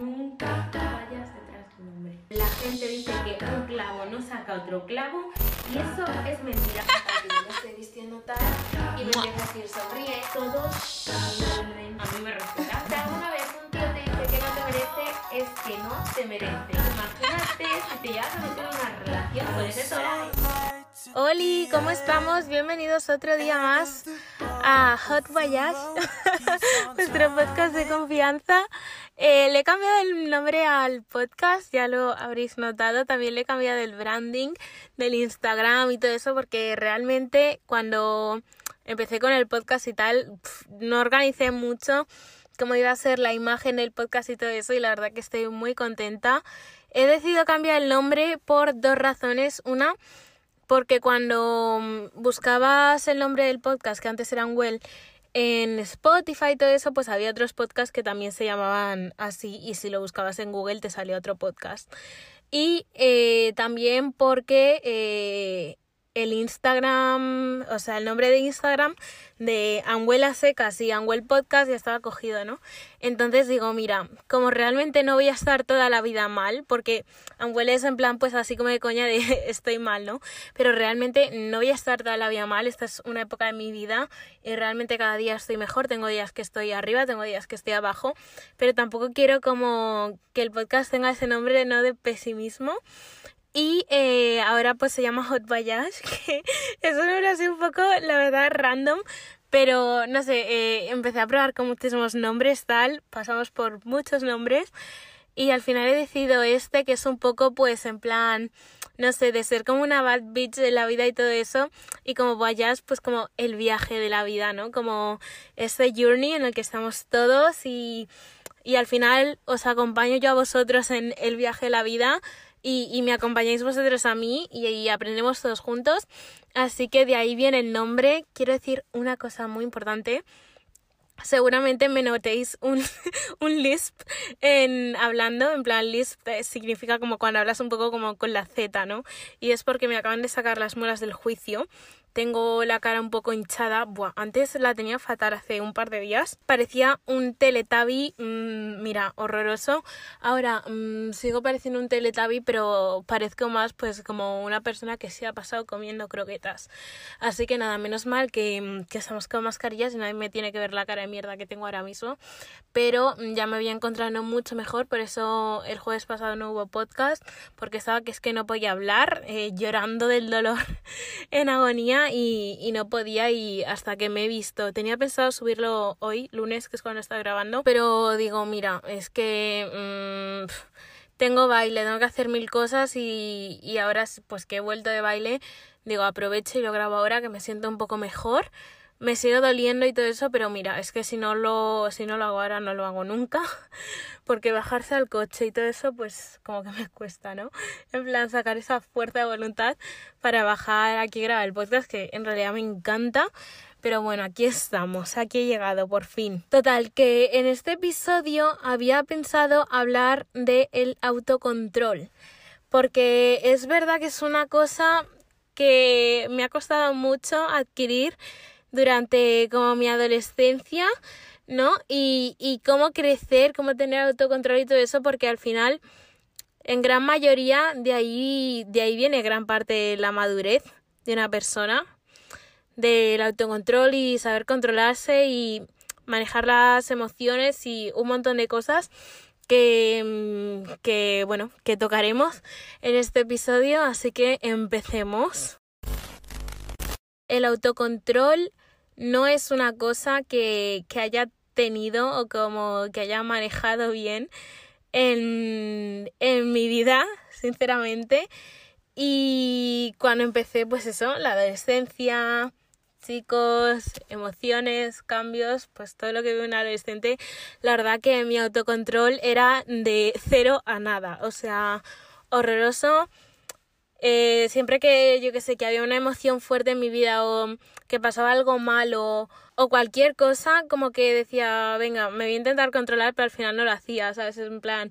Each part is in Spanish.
Nunca vayas detrás de un hombre. La gente dice que un clavo no saca otro clavo y eso es mentira. me estoy vistiendo tal y me empieza a decir sonríe. Todos a mí me respetan. Si alguna vez un tío te dice que no te merece, es que no te merece. Imagínate si te llevas a meter una relación con ese todo. Hola, ¿cómo estamos? Bienvenidos otro día más a Hot Voyage, nuestro podcast de confianza. Eh, le he cambiado el nombre al podcast, ya lo habréis notado. También le he cambiado el branding del Instagram y todo eso, porque realmente cuando empecé con el podcast y tal, no organicé mucho cómo iba a ser la imagen del podcast y todo eso, y la verdad que estoy muy contenta. He decidido cambiar el nombre por dos razones. Una, porque cuando mm, buscabas el nombre del podcast, que antes eran Well, en Spotify y todo eso, pues había otros podcasts que también se llamaban así y si lo buscabas en Google te salía otro podcast. Y eh, también porque eh, el Instagram, o sea, el nombre de Instagram de Anguela Secas y Anguel Podcast ya estaba cogido, ¿no? Entonces digo, mira, como realmente no voy a estar toda la vida mal, porque Anguel es en plan, pues así como de coña de estoy mal, ¿no? Pero realmente no voy a estar toda la vida mal, esta es una época de mi vida y realmente cada día estoy mejor, tengo días que estoy arriba, tengo días que estoy abajo, pero tampoco quiero como que el podcast tenga ese nombre, ¿no? De pesimismo. Y eh, ahora pues se llama Hot Voyage, que es un nombre así un poco, la verdad, random. Pero no sé, eh, empecé a probar con muchísimos nombres, tal, pasamos por muchos nombres. Y al final he decidido este, que es un poco pues en plan, no sé, de ser como una bad bitch de la vida y todo eso. Y como Voyage, pues como el viaje de la vida, ¿no? Como ese journey en el que estamos todos y, y al final os acompaño yo a vosotros en el viaje de la vida y, me acompañáis vosotros a mí y, aprendemos todos juntos. Así que de ahí viene el nombre. Quiero decir una cosa muy importante. Seguramente me notéis un, un lisp en hablando, en plan lisp eh, significa como cuando hablas un poco como con la Z, ¿no? Y es porque me acaban de sacar las muelas del juicio tengo la cara un poco hinchada. Buah, antes la tenía fatal hace un par de días. Parecía un teletabi, mm, mira, horroroso. Ahora mm, sigo pareciendo un teletabi, pero parezco más pues como una persona que se ha pasado comiendo croquetas. Así que nada, menos mal que, mm, que estamos con mascarillas y nadie me tiene que ver la cara de mierda que tengo ahora mismo. Pero ya me había encontrado mucho mejor, por eso el jueves pasado no hubo podcast, porque estaba que es que no podía hablar, eh, llorando del dolor en agonía y, no podía y hasta que me he visto. Tenía pensado subirlo hoy, lunes, que es cuando estaba grabando, pero digo, mira, es que... Mm, tengo baile, tengo que hacer mil cosas y, y ahora pues que he vuelto de baile, digo aprovecho y lo grabo ahora que me siento un poco mejor me sigue doliendo y todo eso, pero mira, es que si no lo, si no lo hago ahora, no lo hago nunca, porque bajarse al coche y todo eso, pues como que me cuesta, ¿no? En plan, sacar esa fuerza de voluntad para bajar aquí a grabar el podcast, que en realidad me encanta. Pero bueno, aquí estamos, aquí he llegado por fin. Total, que en este episodio había pensado hablar de el autocontrol. Porque es verdad que es una cosa que me ha costado mucho adquirir durante como mi adolescencia, ¿no? Y, y cómo crecer, cómo tener autocontrol y todo eso, porque al final, en gran mayoría, de ahí, de ahí viene gran parte de la madurez de una persona, del autocontrol y saber controlarse y manejar las emociones y un montón de cosas que, que bueno, que tocaremos en este episodio, así que empecemos. El autocontrol no es una cosa que, que haya tenido o como que haya manejado bien en, en mi vida, sinceramente. Y cuando empecé, pues eso, la adolescencia, chicos, emociones, cambios, pues todo lo que vive un adolescente, la verdad que mi autocontrol era de cero a nada, o sea, horroroso. Eh, siempre que yo que sé que había una emoción fuerte en mi vida o que pasaba algo malo o cualquier cosa, como que decía, venga, me voy a intentar controlar, pero al final no lo hacía, ¿sabes? Es en plan,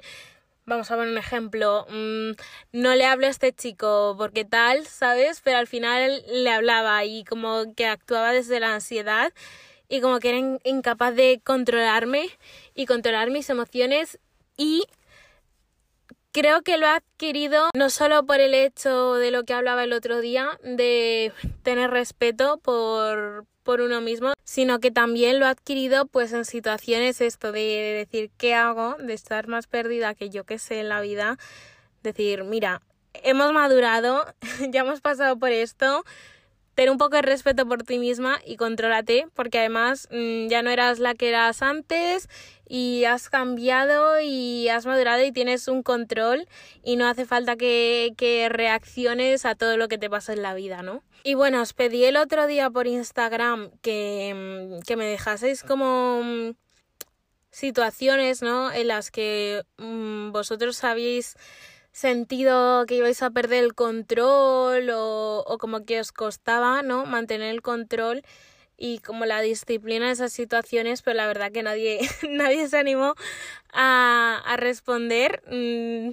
vamos a poner un ejemplo, mm, no le hablo a este chico porque tal, ¿sabes? Pero al final le hablaba y como que actuaba desde la ansiedad y como que era in- incapaz de controlarme y controlar mis emociones y creo que lo he adquirido no solo por el hecho de lo que hablaba el otro día, de tener respeto por, por uno mismo, sino que también lo he adquirido pues en situaciones esto de decir qué hago, de estar más perdida que yo que sé en la vida, decir, mira, hemos madurado, ya hemos pasado por esto, ten un poco de respeto por ti misma y contrólate, porque además mm, ya no eras la que eras antes y has cambiado y has madurado y tienes un control y no hace falta que, que reacciones a todo lo que te pasa en la vida, ¿no? Y bueno, os pedí el otro día por Instagram que, mm, que me dejaseis como mm, situaciones, ¿no? En las que vosotros habéis sentido que ibais a perder el control o, o como que os costaba, ¿no? Mantener el control y como la disciplina en esas situaciones, pero la verdad que nadie, nadie se animó a, a responder. Mm,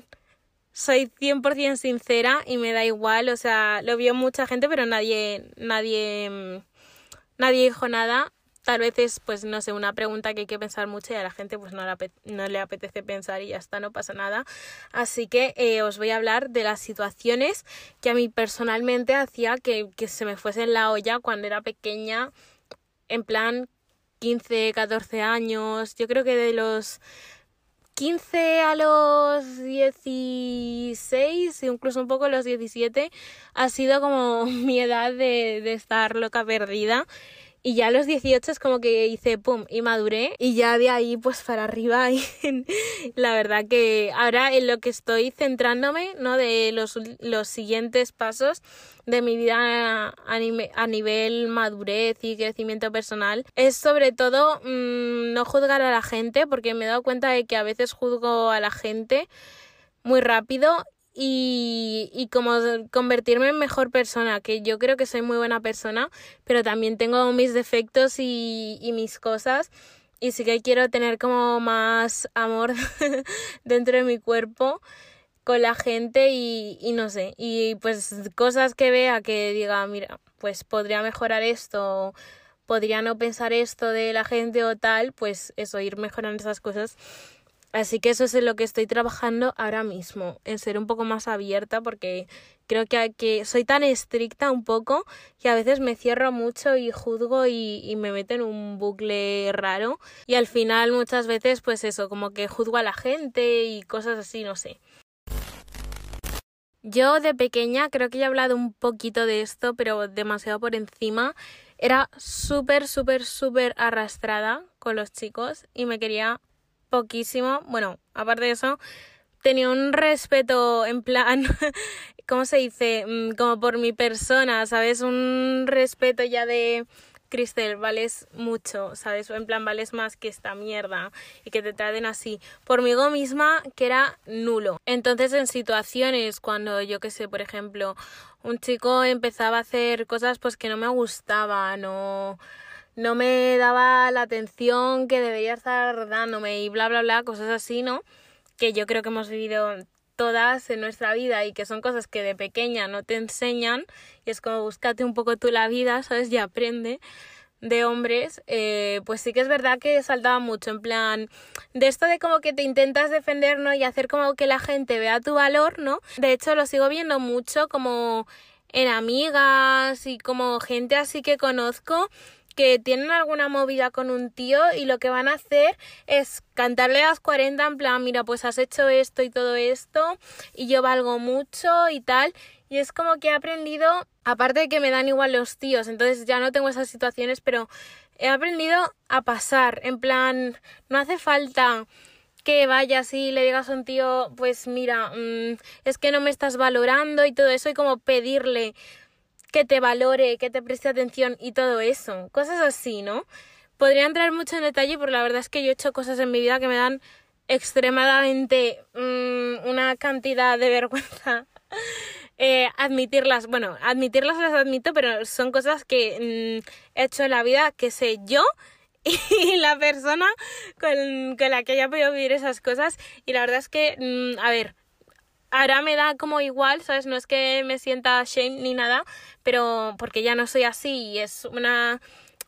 soy 100% sincera y me da igual, o sea, lo vio mucha gente, pero nadie, nadie, mm, nadie dijo nada. Tal vez es, pues, no sé, una pregunta que hay que pensar mucho y a la gente pues no apete- no le apetece pensar y ya está, no pasa nada. Así que eh, os voy a hablar de las situaciones que a mí personalmente hacía que, que se me fuese en la olla cuando era pequeña, en plan 15, 14 años. Yo creo que de los 15 a los 16, incluso un poco los 17, ha sido como mi edad de, de estar loca perdida. Y ya a los 18 es como que hice pum y maduré y ya de ahí pues para arriba y la verdad que ahora en lo que estoy centrándome, ¿no? De los, los siguientes pasos de mi vida a nivel madurez y crecimiento personal es sobre todo mm, no juzgar a la gente porque me he dado cuenta de que a veces juzgo a la gente muy rápido y, como convertirme en mejor persona, que yo creo que soy muy buena persona, pero también tengo mis defectos y, y mis cosas y sí que quiero tener como más amor dentro de mi cuerpo con la gente y, y no sé, y pues cosas que vea que diga, mira, pues podría mejorar esto, podría no pensar esto de la gente o tal, pues eso, ir mejorando esas cosas. Así que eso es en lo que estoy trabajando ahora mismo, en ser un poco más abierta porque creo que, soy tan estricta un poco que a veces me cierro mucho y juzgo y, y me meto en un bucle raro y al final muchas veces pues eso, como que juzgo a la gente y cosas así, no sé. Yo de pequeña, creo que ya he hablado un poquito de esto, pero demasiado por encima, era súper, súper, súper arrastrada con los chicos y me quería poquísimo. Bueno, aparte de eso, tenía un respeto en plan, ¿cómo se dice? Mm, Como por mi persona, ¿sabes? Un respeto ya de... Cristel, vales mucho, ¿sabes? En plan, vales más que esta mierda y que te traten así. Pormigo misma, que era nulo. Entonces, en situaciones cuando, yo qué sé, por ejemplo, un chico empezaba a hacer cosas pues que no me gustaban o no me daba la atención que debería estar dándome y bla, bla, bla, cosas así, ¿no? Que yo creo que hemos vivido todas en nuestra vida y que son cosas que de pequeña no te enseñan y es como búscate un poco tú la vida, ¿sabes? Y aprende de hombres, eh, pues sí que es verdad que saltaba mucho, en plan, de esto de como que te intentas defender, ¿no? Y hacer como que la gente vea tu valor, ¿no? De hecho, lo sigo viendo mucho como en amigas y como gente así que conozco que tienen alguna movida con un tío y lo que van a hacer es cantarle a las 40 en plan, mira, pues has hecho esto y todo esto y yo valgo mucho y tal. Y es como que he aprendido, aparte de que me dan igual los tíos, entonces ya no tengo esas situaciones, pero he aprendido a pasar, en plan, no hace falta que vayas y le digas a un tío, pues mira, mmm, es que no me estás valorando y todo eso, y como pedirle que te valore, que te preste atención y todo eso. Cosas así, ¿no? Podría entrar mucho en detalle, pero la verdad es que yo he hecho cosas en mi vida que me dan extremadamente mmm, una cantidad de vergüenza. eh, admitirlas, bueno, admitirlas las admito, pero son cosas que mmm, he hecho en la vida que sé yo y la persona con, la que haya podido vivir esas cosas. Y la verdad es que, mmm, a ver, ahora me da como igual, ¿sabes? No es que me sienta shame ni nada, pero porque ya no soy así y es una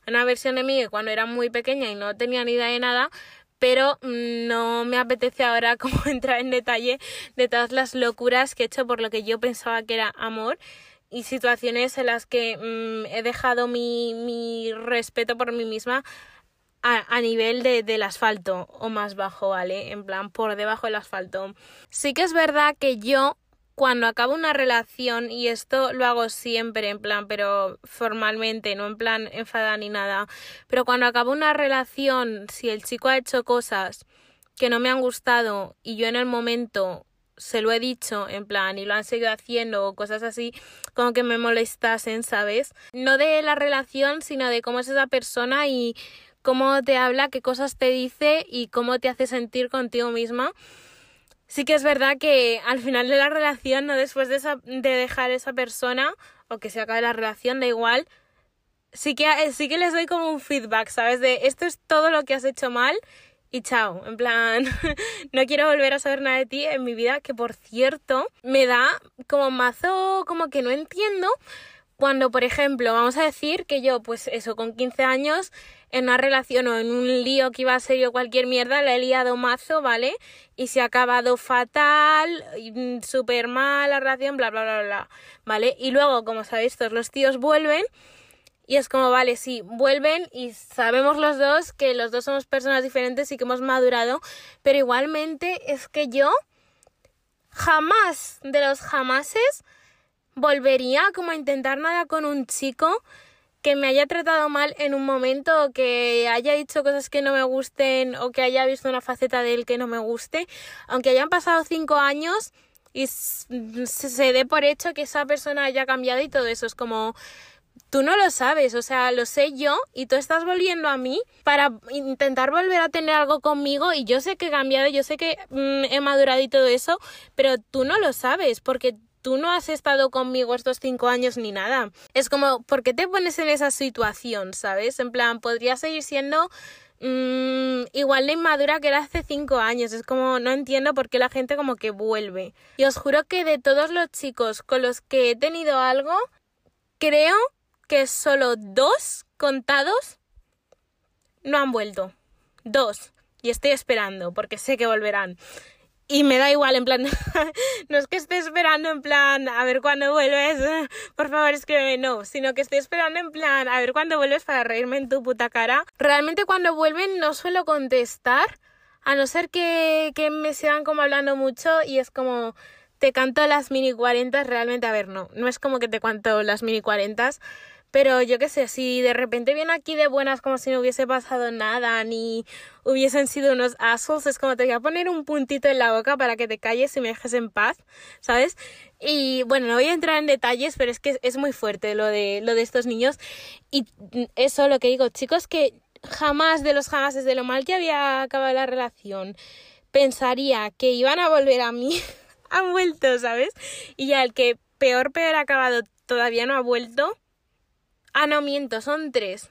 una versión de mí cuando era muy pequeña y no tenía ni idea de nada, pero no me apetece ahora como entrar en detalle de todas las locuras que he hecho por lo que yo pensaba que era amor y situaciones en las que mm, he dejado mi, mi, respeto por mí misma a, a nivel de, del asfalto o más bajo, ¿vale? En plan, por debajo del asfalto. Sí que es verdad que yo cuando acabo una relación, y esto lo hago siempre en plan, pero formalmente, no en plan enfada ni nada, pero cuando acabo una relación, si el chico ha hecho cosas que no me han gustado y yo en el momento se lo he dicho en plan y lo han seguido haciendo o cosas así como que me molestasen, ¿sabes? No de la relación, sino de cómo es esa persona y cómo te habla, qué cosas te dice y cómo te hace sentir contigo misma sí que es verdad que al final de la relación, no después de, esa, de dejar esa persona o que se acabe la relación, da igual, sí que, eh, sí que les doy como un feedback, ¿sabes? De esto es todo lo que has hecho mal y chao. En plan, no quiero volver a saber nada de ti en mi vida, que por cierto, me da como mazo, como que no entiendo cuando, por ejemplo, vamos a decir que yo, pues eso, con 15 años, en una relación o en un lío que iba a ser yo cualquier mierda, le he liado mazo, ¿vale? Y se ha acabado fatal, mm, súper mal la relación, bla, bla, bla, bla, ¿vale? Y luego, como sabéis, todos los tíos vuelven y es como, vale, sí, vuelven y sabemos los dos que los dos somos personas diferentes y que hemos madurado, pero igualmente es que yo jamás de los jamases volvería como a intentar nada con un chico que me haya tratado mal en un momento o que haya dicho cosas que no me gusten o que haya visto una faceta de él que no me guste, aunque hayan pasado cinco años y se dé por hecho que esa persona haya cambiado y todo eso es como tú no lo sabes, o sea, lo sé yo y tú estás volviendo a mí para intentar volver a tener algo conmigo y yo sé que he cambiado, yo sé que mm, he madurado y todo eso, pero tú no lo sabes porque tú no has estado conmigo estos cinco años ni nada. Es como, ¿por qué te pones en esa situación, sabes? En plan, podría seguir siendo mmm, igual de inmadura que era hace cinco años. Es como, no entiendo por qué la gente como que vuelve. Y os juro que de todos los chicos con los que he tenido algo, creo que solo dos contados no han vuelto. Dos. Y estoy esperando, porque sé que volverán y me da igual, en plan, no es que esté esperando en plan, a ver cuándo vuelves, por favor escríbeme, no, sino que estoy esperando en plan, a ver cuándo vuelves para reírme en tu puta cara. Realmente cuando vuelven no suelo contestar, a no ser que, que me sigan como hablando mucho y es como, te canto las mini 40, realmente, a ver, no, no es como que te cuento las mini 40, pero yo qué sé, si de repente viene aquí de buenas como si no hubiese pasado nada, ni hubiesen sido unos assholes, es como te voy a poner un puntito en la boca para que te calles y me dejes en paz, ¿sabes? Y bueno, no voy a entrar en detalles, pero es que es muy fuerte lo de, lo de estos niños. Y eso lo que digo, chicos, que jamás de los jamás, de lo mal que había acabado la relación, pensaría que iban a volver a mí. Han vuelto, ¿sabes? Y ya el que peor, peor ha acabado todavía no ha vuelto Ah, no, miento, son tres.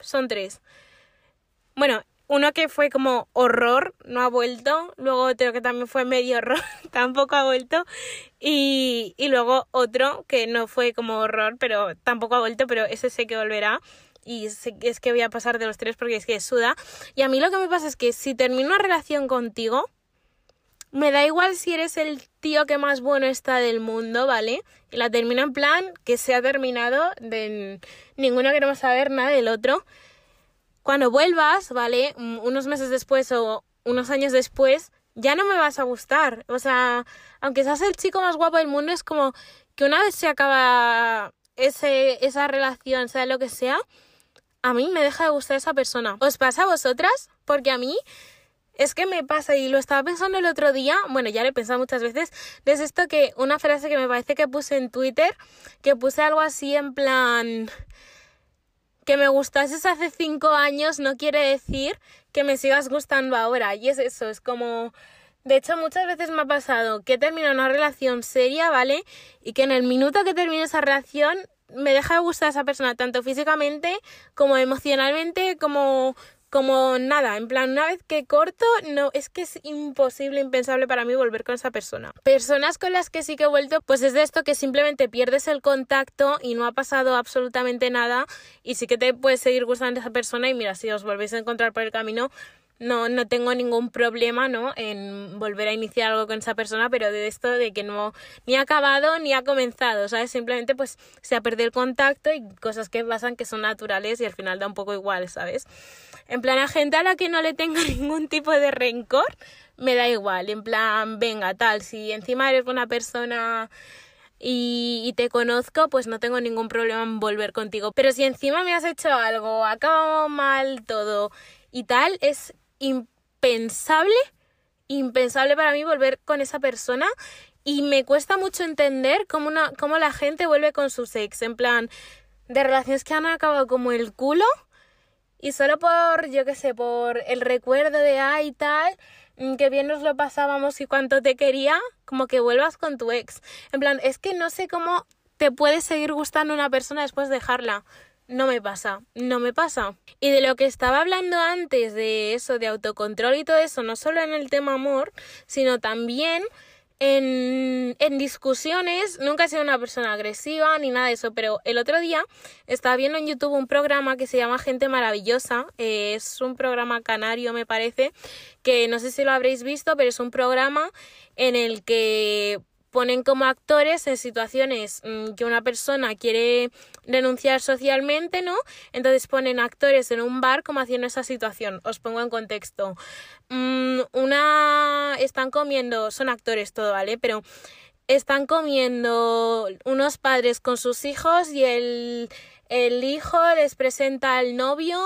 Son tres. Bueno, uno que fue como horror, no ha vuelto. Luego otro que también fue medio horror, tampoco ha vuelto. Y, y luego otro que no fue como horror, pero tampoco ha vuelto, pero ese sé que volverá. Y es que voy a pasar de los tres porque es que suda. Y a mí lo que me pasa es que si termino una relación contigo, me da igual si eres el tío que más bueno está del mundo, ¿vale? Y la termino en plan que se ha terminado, de ninguno queremos saber nada del otro. Cuando vuelvas, ¿vale? Mm, unos meses después o unos años después, ya no me vas a gustar. O sea, aunque seas el chico más guapo del mundo, es como que una vez se acaba ese, esa relación, sea lo que sea, a mí me deja de gustar esa persona. ¿Os pasa a vosotras? Porque a mí es que me pasa y lo estaba pensando el otro día, bueno, ya lo he pensado muchas veces, es esto que una frase que me parece que puse en Twitter, que puse algo así en plan que me gustases hace cinco años no quiere decir que me sigas gustando ahora. Y es eso, es como... De hecho, muchas veces me ha pasado que termino una relación seria, ¿vale? Y que en el minuto que termine esa relación me deja de gustar esa persona, tanto físicamente como emocionalmente, como como nada, en plan, una vez que corto, no, es que es imposible, impensable para mí volver con esa persona. Personas con las que sí que he vuelto, pues es de esto que simplemente pierdes el contacto y no ha pasado absolutamente nada y sí que te puedes seguir gustando esa persona y mira, si os volvéis a encontrar por el camino, no, no tengo ningún problema, ¿no? En volver a iniciar algo con esa persona, pero de esto de que no ni ha acabado ni ha comenzado, ¿sabes? Simplemente pues se ha perdido el contacto y cosas que pasan que son naturales y al final da un poco igual, ¿sabes? En plan, a gente a la que no le tenga ningún tipo de rencor, me da igual. En plan, venga, tal, si encima eres una persona y, te conozco, pues no tengo ningún problema en volver contigo. Pero si encima me has hecho algo, acabado mal todo y tal, es impensable, impensable para mí volver con esa persona y me cuesta mucho entender cómo, una, cómo la gente vuelve con su ex, en plan, de relaciones que han acabado como el culo y solo por, yo qué sé, por el recuerdo de ay tal, mm, que bien nos lo pasábamos y cuánto te quería, como que vuelvas con tu ex. En plan, es que no sé cómo te puede seguir gustando una persona después de dejarla no me pasa, no me pasa. Y de lo que estaba hablando antes de eso, de autocontrol y todo eso, no solo en el tema amor, sino también en, en, discusiones, nunca he sido una persona agresiva ni nada de eso, pero el otro día estaba viendo en YouTube un programa que se llama Gente Maravillosa, eh, es un programa canario me parece, que no sé si lo habréis visto, pero es un programa en el que ponen como actores en situaciones mm, que una persona quiere denunciar socialmente, ¿no? Entonces ponen actores en un bar como haciendo esa situación. Os pongo en contexto. Mm, una están comiendo, son actores todo, ¿vale? Pero están comiendo unos padres con sus hijos y el, el hijo les presenta al novio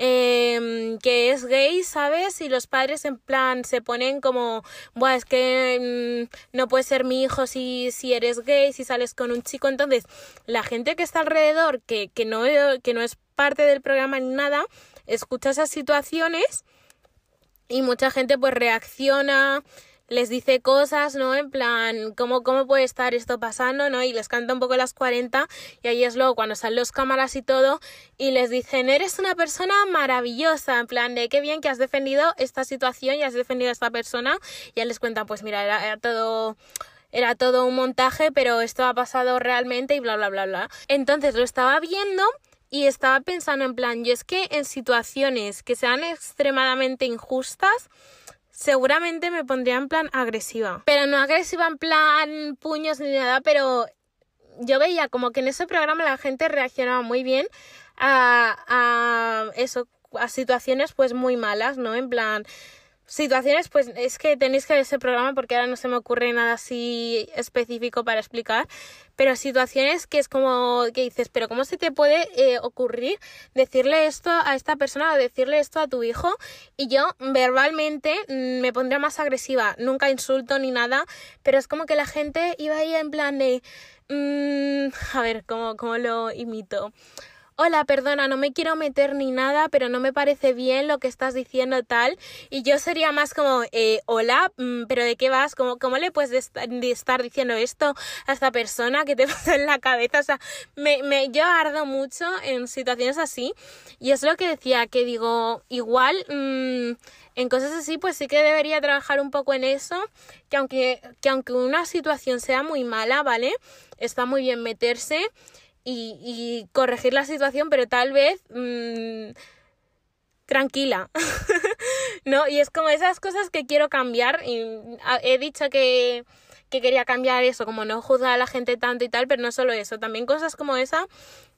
eh, que es gay, ¿sabes? Y los padres en plan se ponen como, Buah, es que mm, no puedes ser mi hijo si, si eres gay, si sales con un chico. Entonces, la gente que está alrededor, que, que, no, que no es parte del programa ni nada, escucha esas situaciones y mucha gente pues reacciona les dice cosas, ¿no? En plan, ¿cómo, cómo puede estar esto pasando, ¿no? Y les canta un poco las 40 y ahí es luego cuando salen los cámaras y todo y les dicen, eres una persona maravillosa, en plan de qué bien que has defendido esta situación y has defendido a esta persona. Y ya les cuentan, pues mira, era, era todo era todo un montaje, pero esto ha pasado realmente y bla, bla, bla, bla. Entonces lo estaba viendo y estaba pensando en plan, yo es que en situaciones que sean extremadamente injustas, seguramente me pondría en plan agresiva. Pero no agresiva en plan puños ni nada, pero yo veía como que en ese programa la gente reaccionaba muy bien a, a eso, a situaciones pues muy malas, ¿no? En plan, situaciones, pues es que tenéis que ver ese programa porque ahora no se me ocurre nada así específico para explicar, pero situaciones que es como que dices, pero ¿cómo se te puede eh, ocurrir decirle esto a esta persona o decirle esto a tu hijo? Y yo verbalmente mm, me pondría más agresiva, nunca insulto ni nada, pero es como que la gente iba ahí en plan de... Mmm, a ver, ¿cómo, cómo lo imito? Hola, perdona, no me quiero meter ni nada, pero no me parece bien lo que estás diciendo tal. Y yo sería más como, eh, hola, mm, pero ¿de qué vas? ¿Cómo, le puedes estar diciendo esto a esta persona que te pasa en la cabeza? O sea, me, me, yo ardo mucho en situaciones así. Y es lo que decía, que digo, igual... Mm, en cosas así, pues sí que debería trabajar un poco en eso, que aunque, que aunque una situación sea muy mala, ¿vale? Está muy bien meterse y, corregir la situación, pero tal vez mm, tranquila. ¿No? Y es como esas cosas que quiero cambiar. Y he dicho que, que quería cambiar eso, como no juzgar a la gente tanto y tal, pero no solo eso, también cosas como esa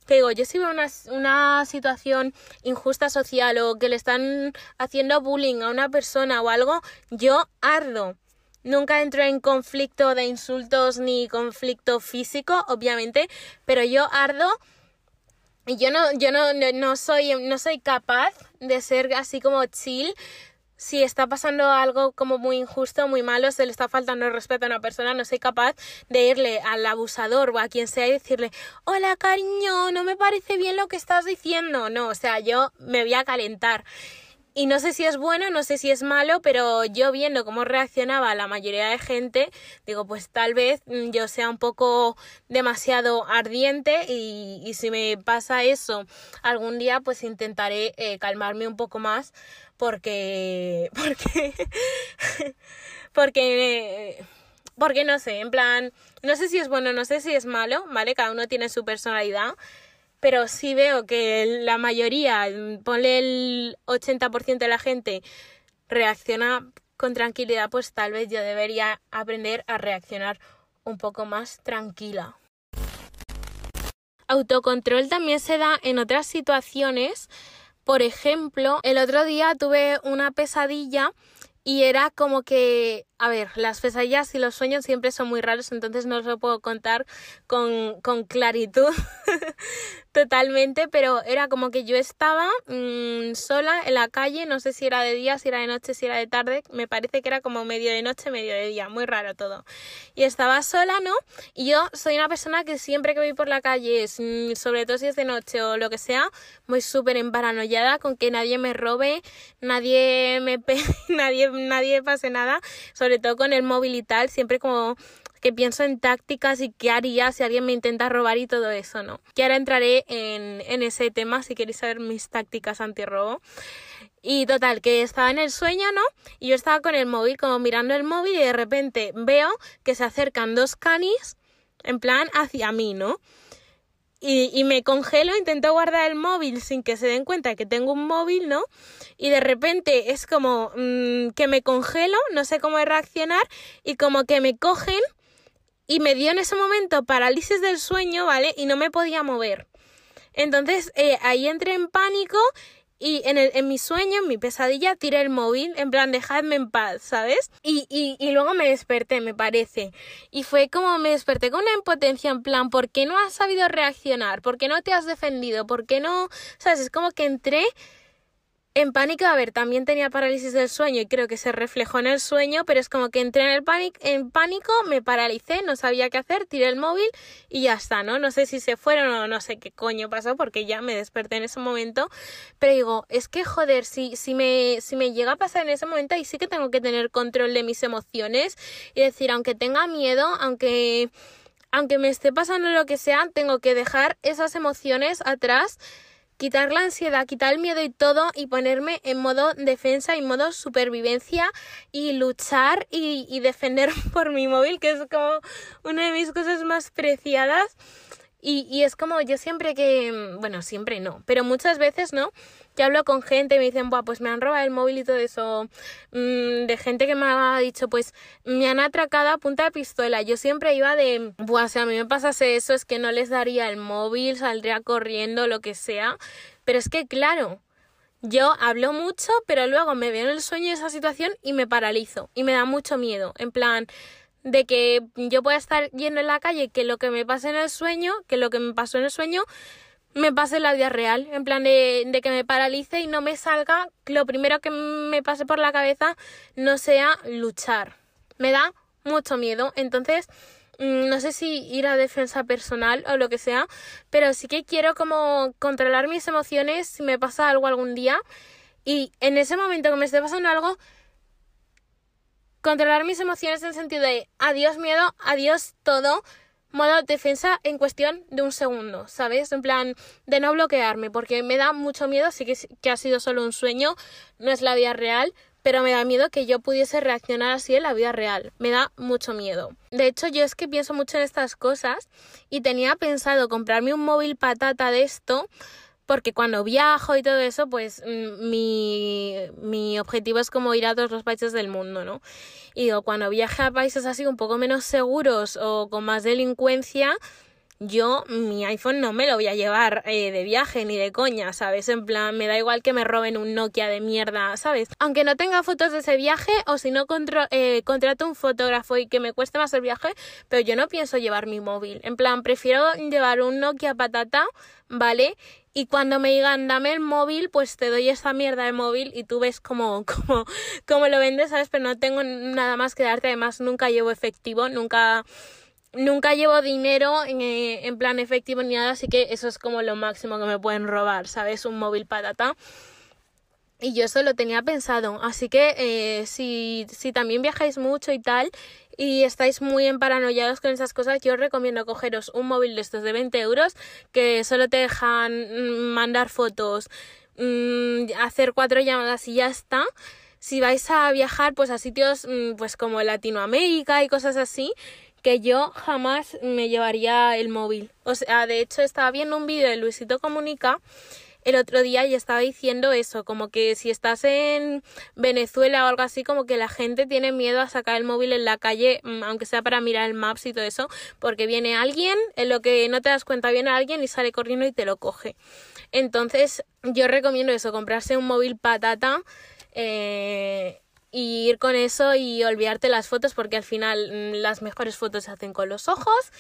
que digo, yo si veo una, una, situación injusta social o que le están haciendo bullying a una persona o algo, yo ardo. Nunca entro en conflicto de insultos ni conflicto físico, obviamente, pero yo ardo y yo no, yo no, no, soy, no soy capaz de ser así como chill. Si está pasando algo como muy injusto, muy malo, se le está faltando el respeto a una persona, no soy capaz de irle al abusador o a quien sea y decirle, hola cariño, no me parece bien lo que estás diciendo. No, o sea, yo me voy a calentar. Y no sé si es bueno, no sé si es malo, pero yo viendo cómo reaccionaba la mayoría de gente, digo, pues tal vez mm, yo sea un poco demasiado ardiente y, y si me pasa eso algún día, pues intentaré eh, calmarme un poco más porque... porque... porque... porque no sé, en plan, no sé si es bueno, no sé si es malo, ¿vale? Cada uno tiene su personalidad, pero sí veo que la mayoría, ponle el 80% de la gente, reacciona con tranquilidad, pues tal vez yo debería aprender a reaccionar un poco más tranquila. Autocontrol también se da en otras situaciones. Por ejemplo, el otro día tuve una pesadilla y era como que, a ver, las pesadillas y los sueños siempre son muy raros, entonces no os lo puedo contar con, con claritud totalmente, pero era como que yo estaba mmm, sola en la calle, no sé si era de día, si era de noche, si era de tarde, me parece que era como medio de noche, medio de día, muy raro todo. Y estaba sola, ¿no? Y yo soy una persona que siempre que voy por la calle, sobre todo si es de noche o lo que sea, voy súper emparanoiada con que nadie me robe, nadie me nadie nadie pase nada, sobre todo con el móvil y tal, siempre como que pienso en tácticas y qué haría si alguien me intenta robar y todo eso, ¿no? Que ahora entraré en, en ese tema si queréis saber mis tácticas antirrobo. Y total, que estaba en el sueño, ¿no? Y yo estaba con el móvil, como mirando el móvil y de repente veo que se acercan dos canis, en plan, hacia mí, ¿no? Y, y, me congelo, intento guardar el móvil sin que se den cuenta que tengo un móvil, ¿no? Y de repente es como mmm, que me congelo, no sé cómo reaccionar y como que me cogen y me dio en ese momento parálisis del sueño, ¿vale? Y no me podía mover. Entonces eh, ahí entré en pánico y en, el, en mi sueño, en mi pesadilla, tiré el móvil, en plan, dejadme en paz, ¿sabes? Y, y, y luego me desperté, me parece. Y fue como me desperté con una impotencia, en plan, ¿por qué no has sabido reaccionar? ¿Por qué no te has defendido? ¿Por qué no? ¿Sabes? Es como que entré en pánico, a ver, también tenía parálisis del sueño y creo que se reflejó en el sueño, pero es como que entré en el pánico, en pánico, me paralicé, no sabía qué hacer, tiré el móvil y ya está, ¿no? No sé si se fueron o no sé qué coño pasó porque ya me desperté en ese momento, pero digo, es que joder, si, si, me, si me llega a pasar en ese momento, ahí sí que tengo que tener control de mis emociones y decir, aunque tenga miedo, aunque, aunque me esté pasando lo que sea, tengo que dejar esas emociones atrás quitar la ansiedad, quitar el miedo y todo y ponerme en modo defensa y modo supervivencia y luchar y, y defender por mi móvil, que es como una de mis cosas más preciadas. Y, y, es como yo siempre que, bueno, siempre no, pero muchas veces, ¿no? Que hablo con gente y me dicen, Buah, pues me han robado el móvil y todo eso, mm, de gente que me ha dicho, pues me han atracado a punta de pistola. Yo siempre iba de, Buah, si a mí me pasase eso, es que no les daría el móvil, saldría corriendo, lo que sea. Pero es que, claro, yo hablo mucho, pero luego me veo en el sueño de esa situación y me paralizo y me da mucho miedo. En plan, de que yo pueda estar yendo en la calle, que lo que me pase en el sueño, que lo que me pasó en el sueño, me pase en la vida real, en plan de, que me paralice y no me salga, lo primero que me pase por la cabeza no sea luchar. Me da mucho miedo, entonces mm, no sé si ir a defensa personal o lo que sea, pero sí que quiero como controlar mis emociones si me pasa algo algún día. Y en ese momento que me esté pasando algo, controlar mis emociones en sentido de adiós miedo, adiós todo, modo defensa en cuestión de un segundo, ¿sabes? En plan de no bloquearme, porque me da mucho miedo, sí que, que ha sido solo un sueño, no es la vida real, pero me da miedo que yo pudiese reaccionar así en la vida real. Me da mucho miedo. De hecho, yo es que pienso mucho en estas cosas y tenía pensado comprarme un móvil patata de esto porque cuando viajo y todo eso, pues mm, mi, mi objetivo es como ir a todos los países del mundo, ¿no? Y digo, cuando viaje a países así un poco menos seguros o con más delincuencia, yo mi iPhone no me lo voy a llevar eh, de viaje ni de coña, ¿sabes? En plan, me da igual que me roben un Nokia de mierda, ¿sabes? Aunque no tenga fotos de ese viaje o si no eh, contrato un fotógrafo y que me cueste más el viaje, pero yo no pienso llevar mi móvil. En plan, prefiero llevar un Nokia patata, ¿vale? Y cuando me digan dame el móvil, pues te doy esa mierda de móvil y tú ves cómo, cómo, cómo lo vendes, ¿sabes? Pero no tengo nada más que darte, además nunca llevo efectivo, nunca, nunca llevo dinero en, eh, en plan efectivo ni nada, así que eso es como lo máximo que me pueden robar, ¿sabes? Un móvil patata. Y yo eso lo tenía pensado. Así que eh, si, si también viajáis mucho y tal y estáis muy emparanoiados con esas cosas, yo os recomiendo cogeros un móvil de estos de 20 euros que solo te dejan mm, mandar fotos, mm, hacer cuatro llamadas y ya está. Si vais a viajar pues a sitios mm, pues como Latinoamérica y cosas así, que yo jamás me llevaría el móvil. O sea, de hecho estaba viendo un vídeo de Luisito Comunica el otro día y estaba diciendo eso, como que si estás en Venezuela o algo así, como que la gente tiene miedo a sacar el móvil en la calle, mm, aunque sea para mirar el maps y todo eso, porque viene alguien, en lo que no te das cuenta viene alguien y sale corriendo y te lo coge. Entonces, yo recomiendo eso, comprarse un móvil patata. Eh, y ir con eso y olvidarte las fotos porque al final mm, las mejores fotos se hacen con los ojos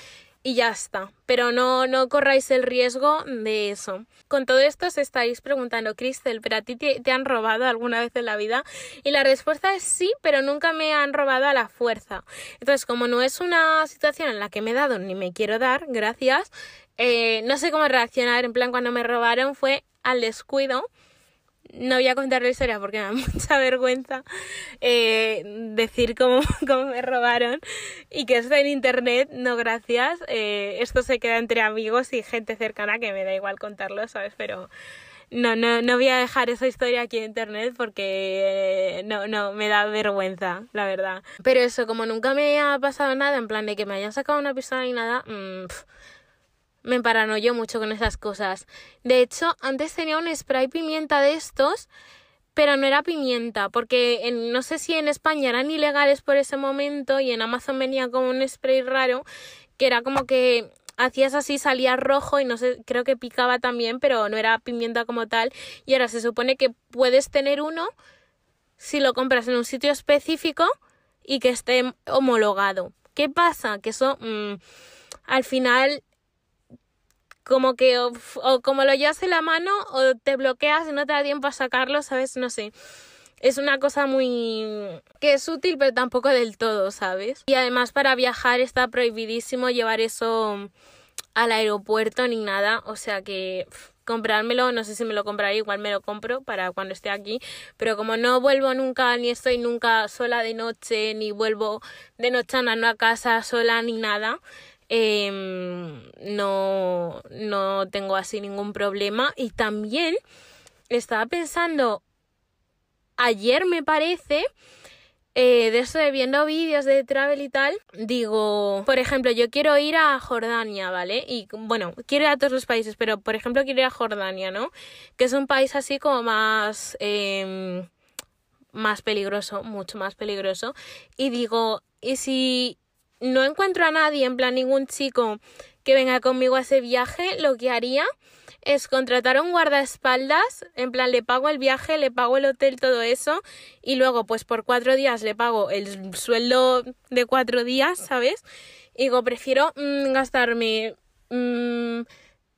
y ya está. Pero no, no corráis el riesgo de eso. Con todo esto os estáis preguntando, Cristel, ¿pero a ti te, te, han robado alguna vez en la vida? Y la respuesta es sí, pero nunca me han robado a la fuerza. Entonces, como no es una situación en la que me he dado ni me quiero dar, gracias, eh, no sé cómo reaccionar. En plan, cuando me robaron fue al descuido no voy a contar la historia porque me da mucha vergüenza eh, decir cómo, cómo, me robaron y que está en internet, no gracias. Eh, esto se queda entre amigos y gente cercana que me da igual contarlo, ¿sabes? Pero no, no, no voy a dejar esa historia aquí en internet porque eh, no, no, me da vergüenza, la verdad. Pero eso, como nunca me ha pasado nada, en plan de que me hayan sacado una pistola ni nada, mmm, me paranoio mucho con esas cosas. De hecho, antes tenía un spray pimienta de estos, pero no era pimienta, porque no sé si en España eran ilegales por ese momento y en Amazon venía como un spray raro, que era como que hacías así, salía rojo y no sé, creo que picaba también, pero no era pimienta como tal. Y ahora se supone que puedes tener uno si lo compras en un sitio específico y que esté homologado. ¿Qué pasa? Que eso mm, al final como que o, como lo llevas en la mano o te bloqueas y no te da tiempo a sacarlo, ¿sabes? No sé. Es una cosa muy... que es útil pero tampoco del todo, ¿sabes? Y además para viajar está prohibidísimo llevar eso al aeropuerto ni nada, o sea que comprármelo, no sé si me lo compraré, igual me lo compro para cuando esté aquí, pero como no vuelvo nunca, ni estoy nunca sola de noche, ni vuelvo de noche a casa sola, ni nada, Em, no, no tengo así ningún problema. Y también estaba pensando, ayer me parece, eh, de eso de viendo vídeos de travel y tal, digo, por ejemplo, yo quiero ir a Jordania, ¿vale? Y bueno, quiero ir a todos los países, pero por ejemplo quiero ir a Jordania, ¿no? Que es un país así como más... Eh, más peligroso, mucho más peligroso. Y digo, ¿y si no encuentro a nadie, en plan ningún chico que venga conmigo a ese viaje, lo que haría es contratar un guardaespaldas, en plan le pago el viaje, le pago el hotel, todo eso, y luego pues por cuatro días le pago el sueldo de cuatro días, ¿sabes? Y prefiero mm, gastarme mm,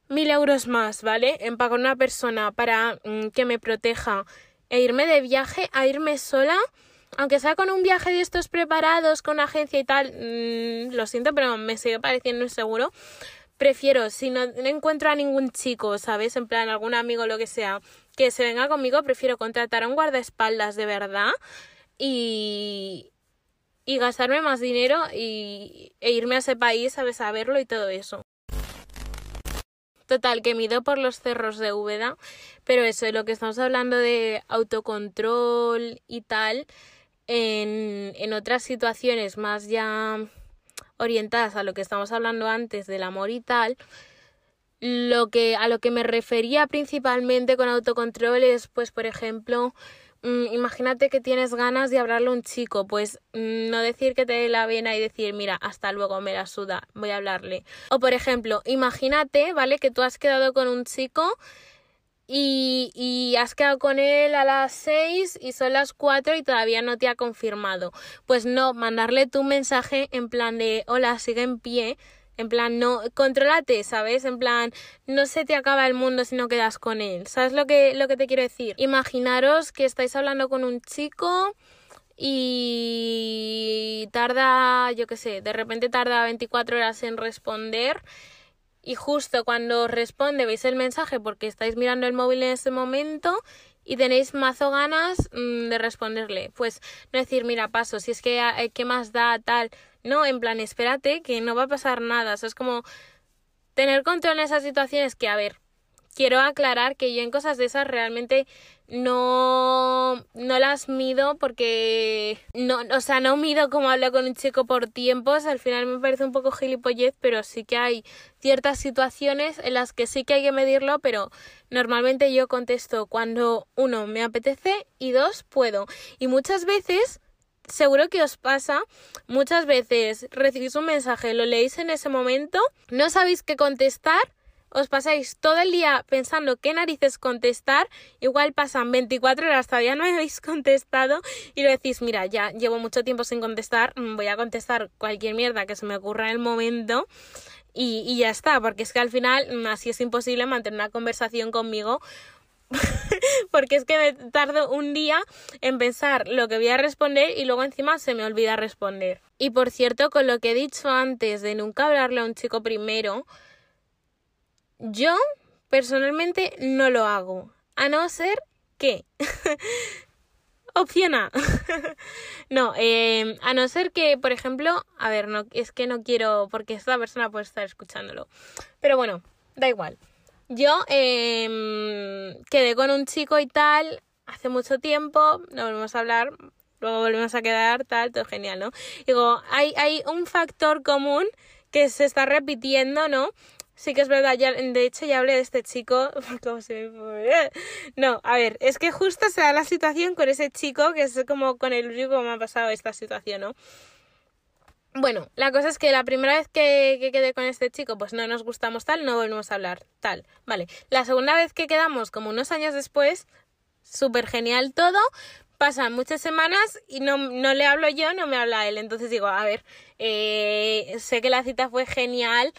mil euros más, ¿vale? En pagar una persona para mm, que me proteja e irme de viaje a irme sola aunque sea con un viaje de estos preparados, con agencia y tal, mmm, lo siento, pero me sigue pareciendo inseguro. Prefiero, si no, encuentro a ningún chico, ¿sabes? En plan, algún amigo, lo que sea, que se venga conmigo, prefiero contratar a un guardaespaldas de verdad y, y gastarme más dinero y, e irme a ese país, ¿sabes? A verlo y todo eso. Total, que mido por los cerros de Úbeda, pero eso, lo que estamos hablando de autocontrol y tal, en, en otras situaciones más ya orientadas a lo que estamos hablando antes del amor y tal, lo que a lo que me refería principalmente con autocontrol es pues por ejemplo mm, imagínate que tienes ganas de hablarle a un chico pues mm, no decir que te dé la vena y decir mira hasta luego me la suda voy a hablarle o por ejemplo imagínate vale que tú has quedado con un chico y, y, has quedado con él a las 6 y son las 4 y todavía no te ha confirmado. Pues no, mandarle tu mensaje en plan de hola, sigue en pie. En plan, no, contrólate, ¿sabes? En plan, no se te acaba el mundo si no quedas con él. ¿Sabes lo que, lo que te quiero decir? Imaginaros que estáis hablando con un chico y tarda, yo qué sé, de repente tarda 24 horas en responder y justo cuando responde veis el mensaje porque estáis mirando el móvil en ese momento y tenéis mazo ganas mm, de responderle. Pues no decir, mira, paso, si es que eh, qué más da tal. No, en plan, espérate, que no va a pasar nada. O sea, es como tener control en esas situaciones que, a ver, quiero aclarar que yo en cosas de esas realmente no, no las mido porque no, o sea, no mido como hablo con un chico por tiempos, al final me parece un poco gilipollez, pero sí que hay ciertas situaciones en las que sí que hay que medirlo, pero normalmente yo contesto cuando uno me apetece y dos puedo. Y muchas veces seguro que os pasa muchas veces recibís un mensaje, lo leéis en ese momento, no sabéis qué contestar os pasáis todo el día pensando qué narices contestar, igual pasan 24 horas, todavía no habéis contestado y lo decís, mira, ya llevo mucho tiempo sin contestar, mm, voy a contestar cualquier mierda que se me ocurra en el momento. Y, y ya está, porque es que al final mm, así es imposible mantener una conversación conmigo porque es que me tardo un día en pensar lo que voy a responder y luego encima se me olvida responder. Y por cierto, con lo que he dicho antes de nunca hablarle a un chico primero, yo personalmente no lo hago, a no ser que... Opción A. no, eh, a no ser que, por ejemplo, a ver, no, es que no quiero, porque esta persona puede estar escuchándolo. Pero bueno, da igual. Yo em, quedé con un chico y tal hace mucho tiempo, no volvemos a hablar, luego volvemos a quedar, tal, todo genial, ¿no? Digo, hay un factor común que se está repitiendo, ¿no? Sí que es verdad, ya, de hecho ya hablé de este chico. No, a ver, es que justo se da la situación con ese chico, que es como con el único que me ha pasado esta situación, ¿no? Bueno, la cosa es que la primera vez que, que, quedé con este chico, pues no nos gustamos tal, no volvemos a hablar tal, vale. La segunda vez que quedamos, como unos años después, súper genial todo, pasan muchas semanas y no, no le hablo yo, no me habla él. Entonces digo, a ver, eh, sé que la cita fue genial,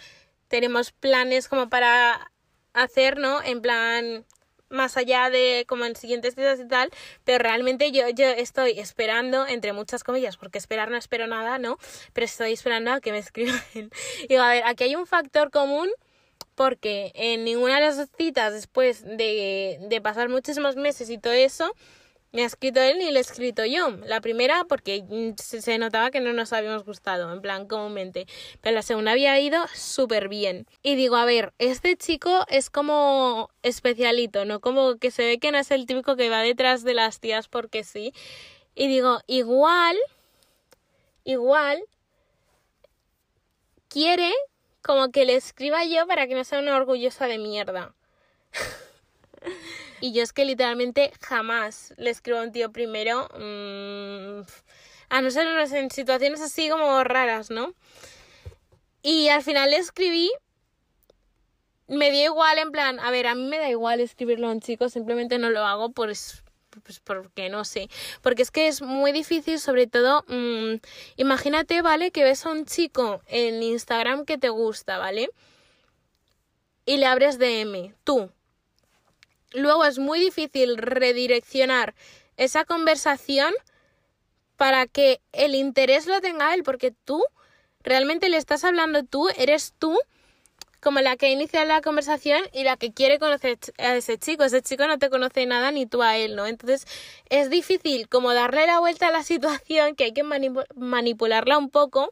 tenemos planes como para hacer, ¿no? En plan, más allá de como en siguientes días y tal, pero realmente yo, yo estoy esperando, entre muchas comillas, porque esperar no espero nada, ¿no? Pero estoy esperando a que me escriban. Y a ver, aquí hay un factor común porque en ninguna de las citas después de, de pasar muchísimos meses y todo eso, me ha escrito él y le he escrito yo. La primera porque mm, se notaba que no nos habíamos gustado, en plan comúnmente. Pero la segunda había ido súper bien. Y digo, a ver, este chico es como especialito, ¿no? Como que se ve que no es el típico que va detrás de las tías porque sí. Y digo, igual, igual, quiere como que le escriba yo para que no sea una orgullosa de mierda. Y yo es que literalmente jamás le escribo a un tío primero. Mmm, a no ser en situaciones así como raras, ¿no? Y al final le escribí. Me dio igual, en plan, a ver, a mí me da igual escribirlo a un chico, simplemente no lo hago por, pues porque no sé. Porque es que es muy difícil, sobre todo, mmm, imagínate, ¿vale? Que ves a un chico en Instagram que te gusta, ¿vale? Y le abres DM, tú, luego es muy difícil redireccionar esa conversación para que el interés lo tenga él, porque tú realmente le estás hablando tú, eres tú como la que inicia la conversación y la que quiere conocer a ese chico. Ese chico no te conoce nada ni tú a él, ¿no? Entonces es difícil como darle la vuelta a la situación, que hay que manipularla un poco,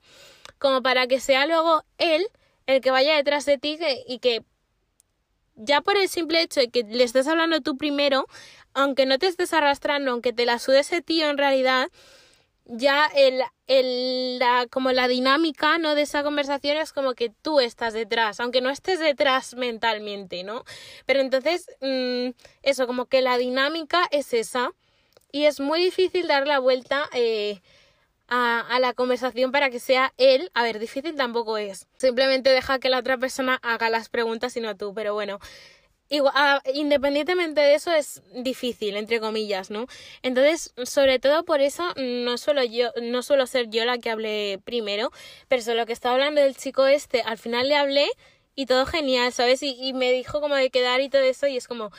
como para que sea luego él el que vaya detrás de ti y que ya por el simple hecho de que le estés hablando tú primero, aunque no te estés arrastrando, aunque te la sude ese tío en realidad, ya el, el, la, como la dinámica ¿no? de esa conversación es como que tú estás detrás, aunque no estés detrás mentalmente, ¿no? Pero entonces, mm, eso, como que la dinámica es esa y es muy difícil dar la vuelta eh, a, la conversación para que sea él. A ver, difícil tampoco es. Simplemente deja que la otra persona haga las preguntas y no tú. Pero bueno, igual, ah, independientemente de eso es difícil, entre comillas, ¿no? Entonces, sobre todo por eso no suelo yo, no suelo ser yo la que hable primero, pero solo que estaba hablando del chico este, al final le hablé y todo genial, ¿sabes? Y, y me dijo como de quedar y todo eso y es como,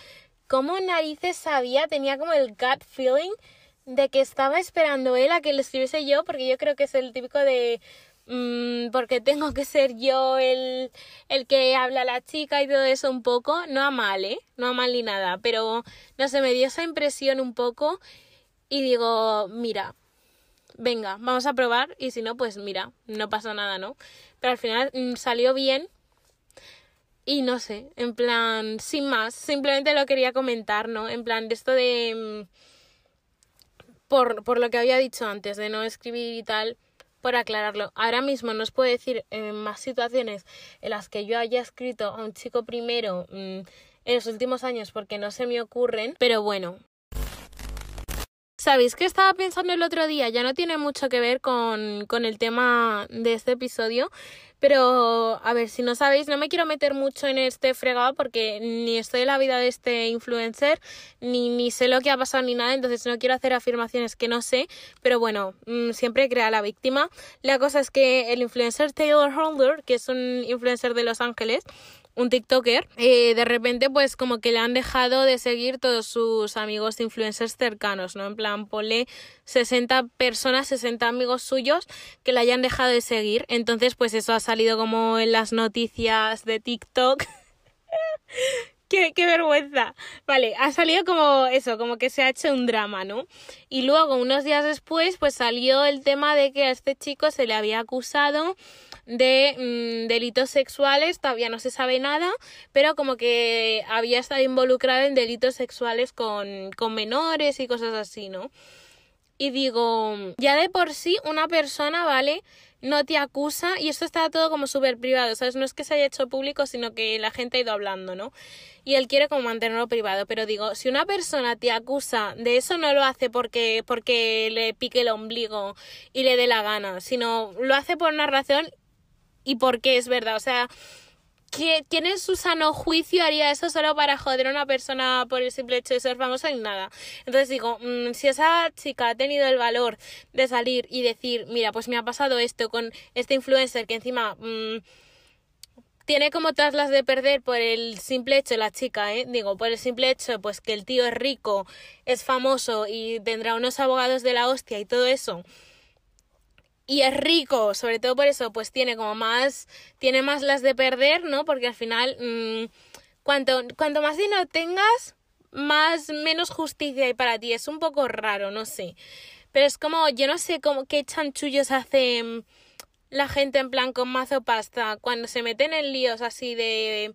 ¿cómo narices sabía? Tenía como el gut feeling de que estaba esperando él a que le escribiese yo, porque yo creo que es el típico de mm, porque tengo que ser yo el, el que habla a la chica y todo eso un poco, no a mal, ¿eh? No a mal ni nada, pero no sé, me dio esa impresión un poco y digo, mira, venga, vamos a probar y si no, pues mira, no pasa nada, ¿no? Pero al final mm, salió bien y no sé, en plan, sin más, simplemente lo quería comentar, ¿no? En plan, de esto de... mm, Por, por lo que había dicho antes, de no escribir y tal, por aclararlo. Ahora mismo no os puedo decir en más situaciones en las que yo haya escrito a un chico primero mm, en los últimos años porque no se me ocurren, pero bueno. ¿Sabéis qué estaba pensando el otro día? Ya no tiene mucho que ver con, con el tema de este episodio, pero a ver, si no sabéis, no me quiero meter mucho en este fregado porque ni estoy en la vida de este influencer, ni, ni sé lo que ha pasado ni nada, entonces no quiero hacer afirmaciones que no sé, pero bueno, mm, siempre crea la víctima. La cosa es que el influencer Taylor Holder, que es un influencer de Los Ángeles, un TikToker, eh, de repente pues como que le han dejado de seguir todos sus amigos influencers cercanos, ¿no? En plan, ponle 60 personas, 60 amigos suyos que le hayan dejado de seguir. Entonces pues eso ha salido como en las noticias de TikTok. Qué, qué, vergüenza. Vale, ha salido como eso, como que se ha hecho un drama, ¿no? Y luego, unos días después, pues salió el tema de que a este chico se le había acusado de mmm, delitos sexuales, todavía no se sabe nada, pero como que había estado involucrado en delitos sexuales con, con menores y cosas así, ¿no? Y digo, ya de por sí una persona, ¿vale? no te acusa y esto está todo como súper privado, ¿sabes? No es que se haya hecho público, sino que la gente ha ido hablando, ¿no? Y él quiere como mantenerlo privado, pero digo, si una persona te acusa de eso no lo hace porque porque le pique el ombligo y le dé la gana, sino lo hace por una razón y porque es verdad, o sea, que tiene su sano juicio haría eso solo para joder a una persona por el simple hecho de ser famosa y nada. Entonces digo, mmm, si esa chica ha tenido el valor de salir y decir, mira, pues me ha pasado esto con este influencer que encima mmm, tiene como todas las de perder por el simple hecho, la chica, ¿eh? Digo, por el simple hecho, pues que el tío es rico, es famoso y tendrá unos abogados de la hostia y todo eso y es rico, sobre todo por eso, pues tiene como más, tiene más las de perder, ¿no? Porque al final, mmm, cuanto, cuanto más dinero tengas, más, menos justicia hay para ti. Es un poco raro, no sé. Pero es como, yo no sé cómo, qué chanchullos hace la gente en plan con mazo pasta cuando se meten en líos así de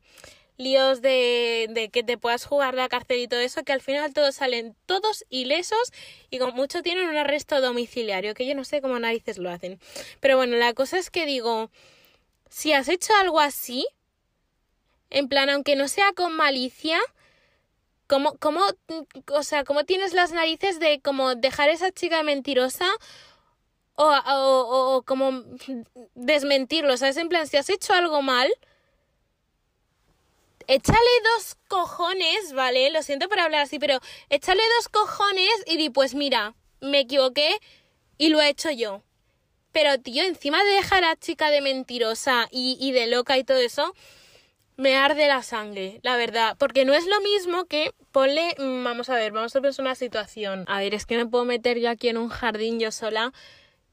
líos de, de que te puedas jugar la cárcel y todo eso, que al final todos salen todos ilesos y con mucho tienen un arresto domiciliario, que yo no sé cómo narices lo hacen. Pero bueno, la cosa es que digo, si has hecho algo así, en plan, aunque no sea con malicia, ¿cómo, cómo, o sea, cómo tienes las narices de como dejar a esa chica mentirosa? O, o, o, o como desmentirlo, ¿sabes? En plan, si has hecho algo mal, échale dos cojones, ¿vale? Lo siento por hablar así, pero échale dos cojones y di, pues mira, me equivoqué y lo he hecho yo. Pero, tío, encima de dejar a la chica de mentirosa y, de loca y todo eso, me arde la sangre, la verdad. Porque no es lo mismo que ponle. Vamos a ver, vamos a pensar una situación. A ver, es que me puedo meter yo aquí en un jardín yo sola.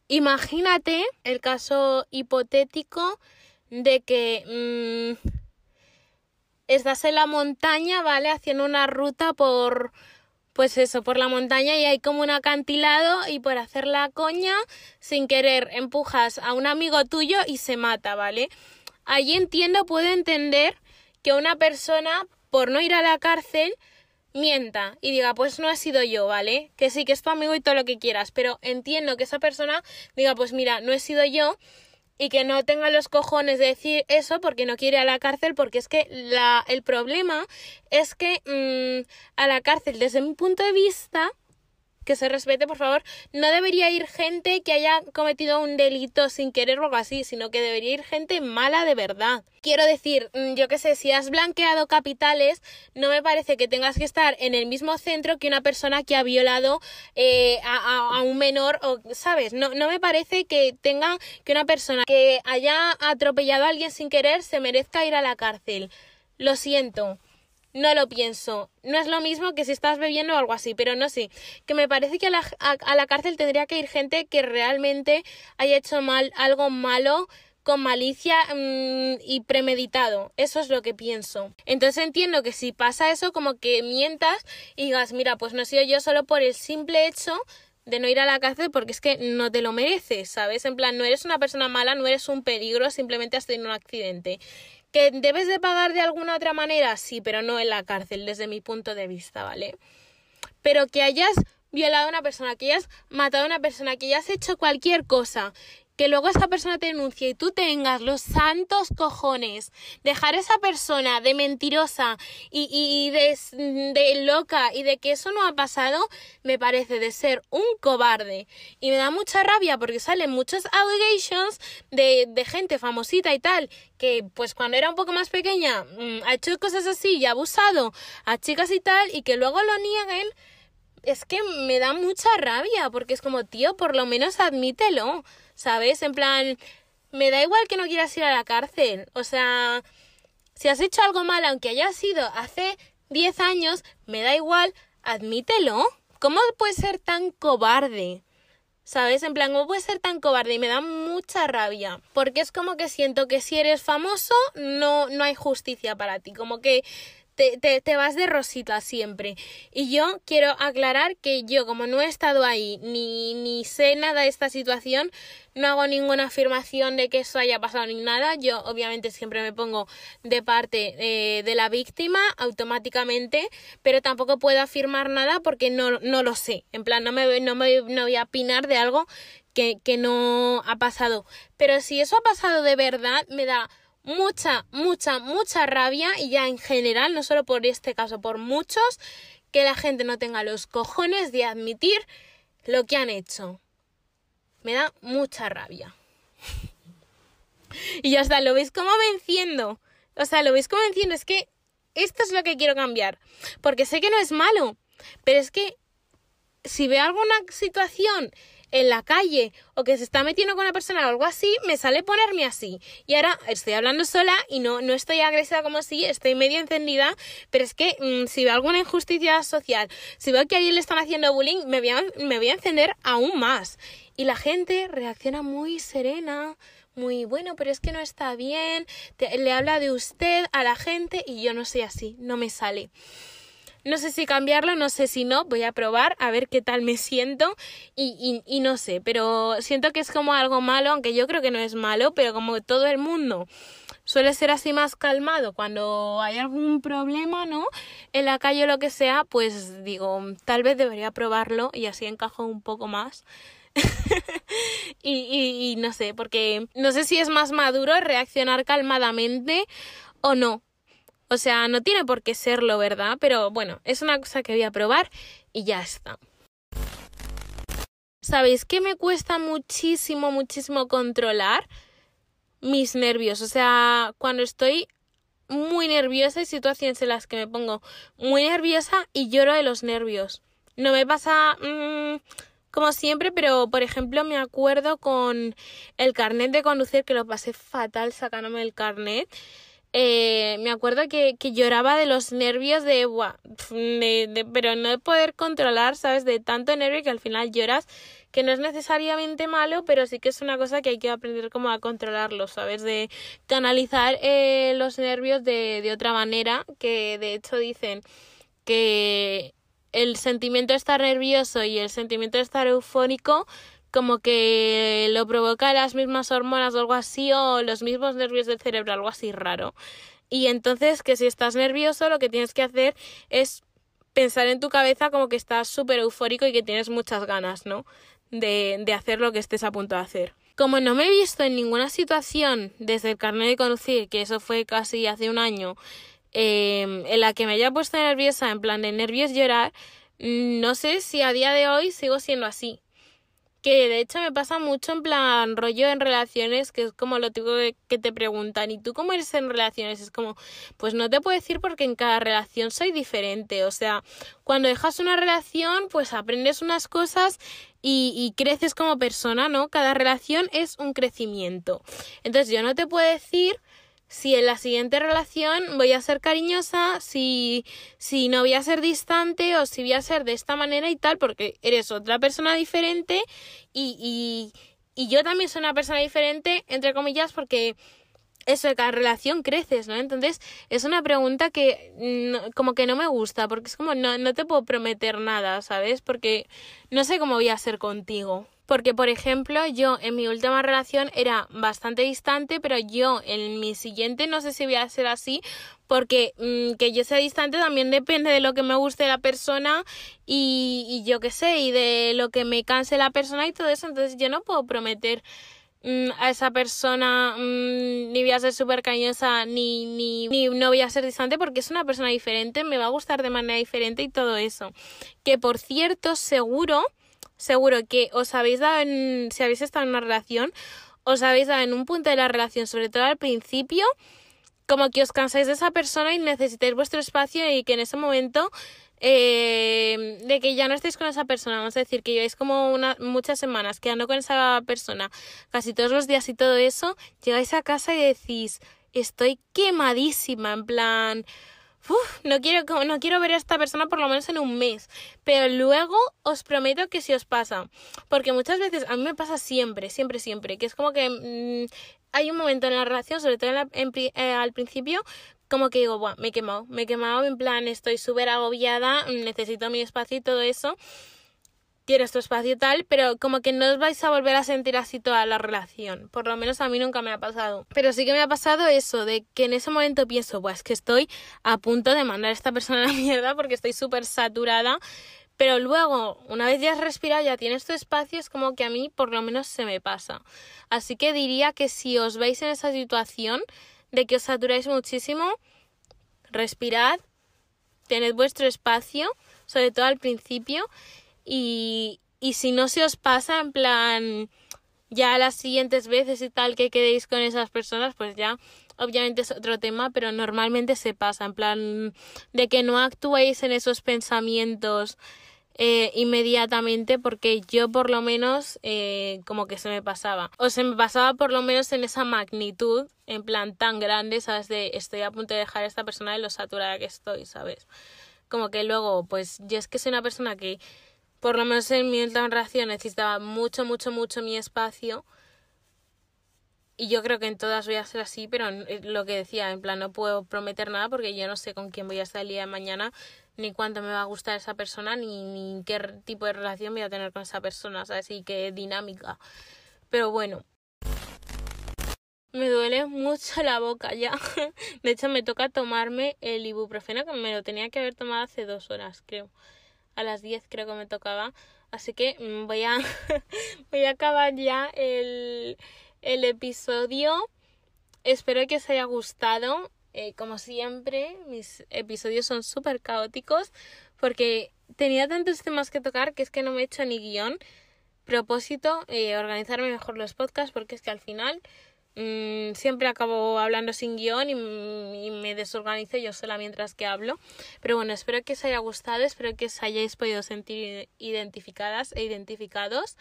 Imagínate el caso hipotético de que. Mmm, estás en la montaña, ¿vale? Haciendo una ruta por, pues eso, por la montaña y hay como un acantilado y por hacer la coña, sin querer, empujas a un amigo tuyo y se mata, ¿vale? Allí entiendo, puedo entender que una persona, por no ir a la cárcel, mienta y diga, pues no he sido yo, ¿vale? Que sí, que es tu amigo y todo lo que quieras, pero entiendo que esa persona diga, pues mira, no he sido yo y que no tenga los cojones de decir eso porque no quiere ir a la cárcel porque es que la, el problema es que mmm, a la cárcel desde mi punto de vista que se respete, por favor, no debería ir gente que haya cometido un delito sin querer o algo así, sino que debería ir gente mala de verdad. Quiero decir, yo qué sé, si has blanqueado capitales, no me parece que tengas que estar en el mismo centro que una persona que ha violado eh, a, a, a, un menor, o, ¿sabes? No, no me parece que tenga que una persona que haya atropellado a alguien sin querer se merezca ir a la cárcel. Lo siento no lo pienso. No es lo mismo que si estás bebiendo o algo así, pero no sé. Que me parece que a la, a la cárcel tendría que ir gente que realmente haya hecho mal algo malo con malicia mm, y premeditado. Eso es lo que pienso. Entonces entiendo que si pasa eso, como que mientas y digas, mira, pues no he sido yo solo por el simple hecho de no ir a la cárcel porque es que no te lo mereces, ¿sabes? En plan, no eres una persona mala, no eres un peligro, simplemente has tenido un accidente. ¿Que debes de pagar de alguna otra manera? Sí, pero no en la cárcel, desde mi punto de vista, ¿vale? Pero que hayas violado a una persona, que hayas matado a una persona, que hayas hecho cualquier cosa que luego esa persona te denuncie y tú tengas los santos cojones, dejar a esa persona de mentirosa y, y, de, loca y de que eso no ha pasado, me parece de ser un cobarde. Y me da mucha rabia porque salen muchos allegations de, de gente famosita y tal, que pues cuando era un poco más pequeña mm, ha hecho cosas así y ha abusado a chicas y tal y que luego lo nieguen es que me da mucha rabia, porque es como, tío, por lo menos admítelo, ¿sabes? En plan, me da igual que no quieras ir a la cárcel, o sea, si has hecho algo mal, aunque haya sido hace 10 años, me da igual, admítelo. ¿Cómo puedes ser tan cobarde? ¿Sabes? En plan, ¿cómo puedes ser tan cobarde? Y me da mucha rabia. Porque es como que siento que si eres famoso, no, no hay justicia para ti. Como que te, te, te, vas de rosita siempre. Y yo quiero aclarar que yo, como no he estado ahí ni, ni sé nada de esta situación, no hago ninguna afirmación de que eso haya pasado ni nada. Yo obviamente siempre me pongo de parte eh, de la víctima automáticamente, pero tampoco puedo afirmar nada porque no, no lo sé. En plan, no me, no me no voy a opinar de algo que, que no ha pasado. Pero si eso ha pasado de verdad, me da mucha, mucha, mucha rabia y ya en general, no solo por este caso, por muchos, que la gente no tenga los cojones de admitir lo que han hecho. Me da mucha rabia. y ya está, ¿lo veis como venciendo? O sea, ¿lo veis como venciendo? Es que esto es lo que quiero cambiar. Porque sé que no es malo, pero es que si veo alguna situación en la calle o que se está metiendo con una persona o algo así, me sale ponerme así. Y ahora estoy hablando sola y no, no estoy agresiva como si, estoy medio encendida, pero es que mm, si veo alguna injusticia social, si veo que a alguien le están haciendo bullying, me voy a, me voy a encender aún más. Y la gente reacciona muy serena, muy bueno, pero es que no está bien, le habla de usted a la gente y yo no soy así, no me sale. No sé si cambiarlo, no sé si no, voy a probar a ver qué tal me siento y, y, no sé, pero siento que es como algo malo, aunque yo creo que no es malo, pero como todo el mundo suele ser así más calmado cuando hay algún problema, ¿no? En la calle o lo que sea, pues digo, tal vez debería probarlo y así encajo un poco más. y, y no sé, porque no sé si es más maduro reaccionar calmadamente o no. O sea, no tiene por qué serlo, ¿verdad? Pero bueno, es una cosa que voy a probar y ya está. ¿Sabéis que me cuesta muchísimo, muchísimo controlar mis nervios? O sea, cuando estoy muy nerviosa hay situaciones en las que me pongo muy nerviosa y lloro de los nervios. No me pasa mmm, como siempre, pero por ejemplo me acuerdo con el carnet de conducir que lo pasé fatal sacándome el carnet eh, me acuerdo que, que, lloraba de los nervios de, de, de, pero no de poder controlar, ¿sabes? De tanto nervio que al final lloras, que no es necesariamente malo, pero sí que es una cosa que hay que aprender como a controlarlo, ¿sabes? De canalizar eh, los nervios de, de otra manera, que de hecho dicen que el sentimiento de estar nervioso y el sentimiento de estar eufórico como que lo provoca las mismas hormonas o algo así, o los mismos nervios del cerebro, algo así raro. Y entonces que si estás nervioso, lo que tienes que hacer es pensar en tu cabeza como que estás súper eufórico y que tienes muchas ganas, ¿no? De, de hacer lo que estés a punto de hacer. Como no me he visto en ninguna situación desde el carnet de conducir, que eso fue casi hace un año, eh, en la que me haya puesto nerviosa, en plan de nervios llorar, no sé si a día de hoy sigo siendo así que de hecho me pasa mucho en plan rollo en relaciones, que es como lo típico que te preguntan, ¿y tú cómo eres en relaciones? Es como, pues no te puedo decir porque en cada relación soy diferente, o sea, cuando dejas una relación, pues aprendes unas cosas y, y creces como persona, ¿no? Cada relación es un crecimiento. Entonces yo no te puedo decir si en la siguiente relación voy a ser cariñosa, si, si no voy a ser distante o si voy a ser de esta manera y tal, porque eres otra persona diferente y, y, y yo también soy una persona diferente, entre comillas, porque eso de cada relación creces, ¿no? Entonces es una pregunta que como que no me gusta, porque es como no, no te puedo prometer nada, ¿sabes? Porque no sé cómo voy a ser contigo. Porque, por ejemplo, yo en mi última relación era bastante distante, pero yo en mi siguiente no sé si voy a ser así, porque mm, que yo sea distante también depende de lo que me guste la persona y, y yo qué sé, y de lo que me canse la persona y todo eso. Entonces yo no puedo prometer mm, a esa persona mm, ni voy a ser súper cariñosa ni, ni, ni no voy a ser distante porque es una persona diferente, me va a gustar de manera diferente y todo eso. Que por cierto, seguro seguro que os habéis dado en, si habéis estado en una relación, os habéis dado en un punto de la relación, sobre todo al principio, como que os cansáis de esa persona y necesitáis vuestro espacio y que en ese momento eh, de que ya no estéis con esa persona, vamos a decir que lleváis como una, muchas semanas quedando con esa persona casi todos los días y todo eso, llegáis a casa y decís, estoy quemadísima, en plan, no quiero, no quiero ver a esta persona por lo menos en un mes. Pero luego os prometo que si os pasa. Porque muchas veces, a mí me pasa siempre, siempre, siempre. Que es como que mm, hay un momento en la relación, sobre todo eh, al principio, como que digo, Buah, me he quemado. Me he quemado, en plan, estoy súper agobiada, necesito mi espacio y todo eso tienes tu espacio tal, pero como que no os vais a volver a sentir así toda la relación. Por lo menos a mí nunca me ha pasado. Pero sí que me ha pasado eso, de que en ese momento pienso, pues que estoy a punto de mandar a esta persona a la mierda porque estoy súper saturada. Pero luego, una vez ya has respirado, ya tienes tu espacio, es como que a mí por lo menos se me pasa. Así que diría que si os veis en esa situación de que os saturáis muchísimo, respirad, tened vuestro espacio, sobre todo al principio, y, y si no se os pasa, en plan, ya las siguientes veces y tal que quedéis con esas personas, pues ya obviamente es otro tema, pero normalmente se pasa, en plan, de que no actuéis en esos pensamientos eh, inmediatamente porque yo por lo menos eh, como que se me pasaba. O se me pasaba por lo menos en esa magnitud en plan tan grande sabes de estoy a punto de dejar a esta persona de lo saturada que estoy sabes como que luego pues yo es que soy una persona que por lo menos en mi última relación necesitaba mucho, mucho, mucho mi espacio. Y yo creo que en todas voy a ser así, pero lo que decía, en plan, no puedo prometer nada porque yo no sé con quién voy a estar el día de mañana, ni cuánto me va a gustar esa persona, ni, ni qué tipo de relación voy a tener con esa persona, ¿sabes? Y qué dinámica. Pero bueno, me duele mucho la boca ya. De hecho, me toca tomarme el ibuprofeno que me lo tenía que haber tomado hace dos horas, creo a las 10 creo que me tocaba. Así que mm, voy a, voy a acabar ya el, el episodio. Espero que os haya gustado. Eh, como siempre, mis episodios son súper caóticos porque tenía tantos temas que tocar que es que no me he hecho ni guion. Propósito, eh, organizarme mejor los podcasts porque es que al final Mm, siempre acabo hablando sin guion y, me desorganizo yo sola mientras que hablo. Pero bueno, espero que os haya gustado, espero que os hayáis podido sentir identificadas e identificados.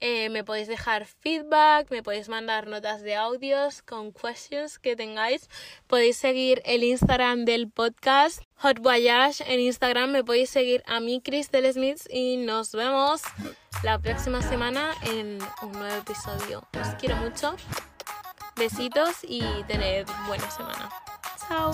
Eh, me podéis dejar feedback, me podéis mandar notas de audios con questions que tengáis. Podéis seguir el Instagram del podcast Hot Voyage en Instagram. Me podéis seguir a mí, Crystal Smith, y nos vemos la próxima semana en un nuevo episodio. Os quiero mucho. Besitos y tener buena semana. Chao.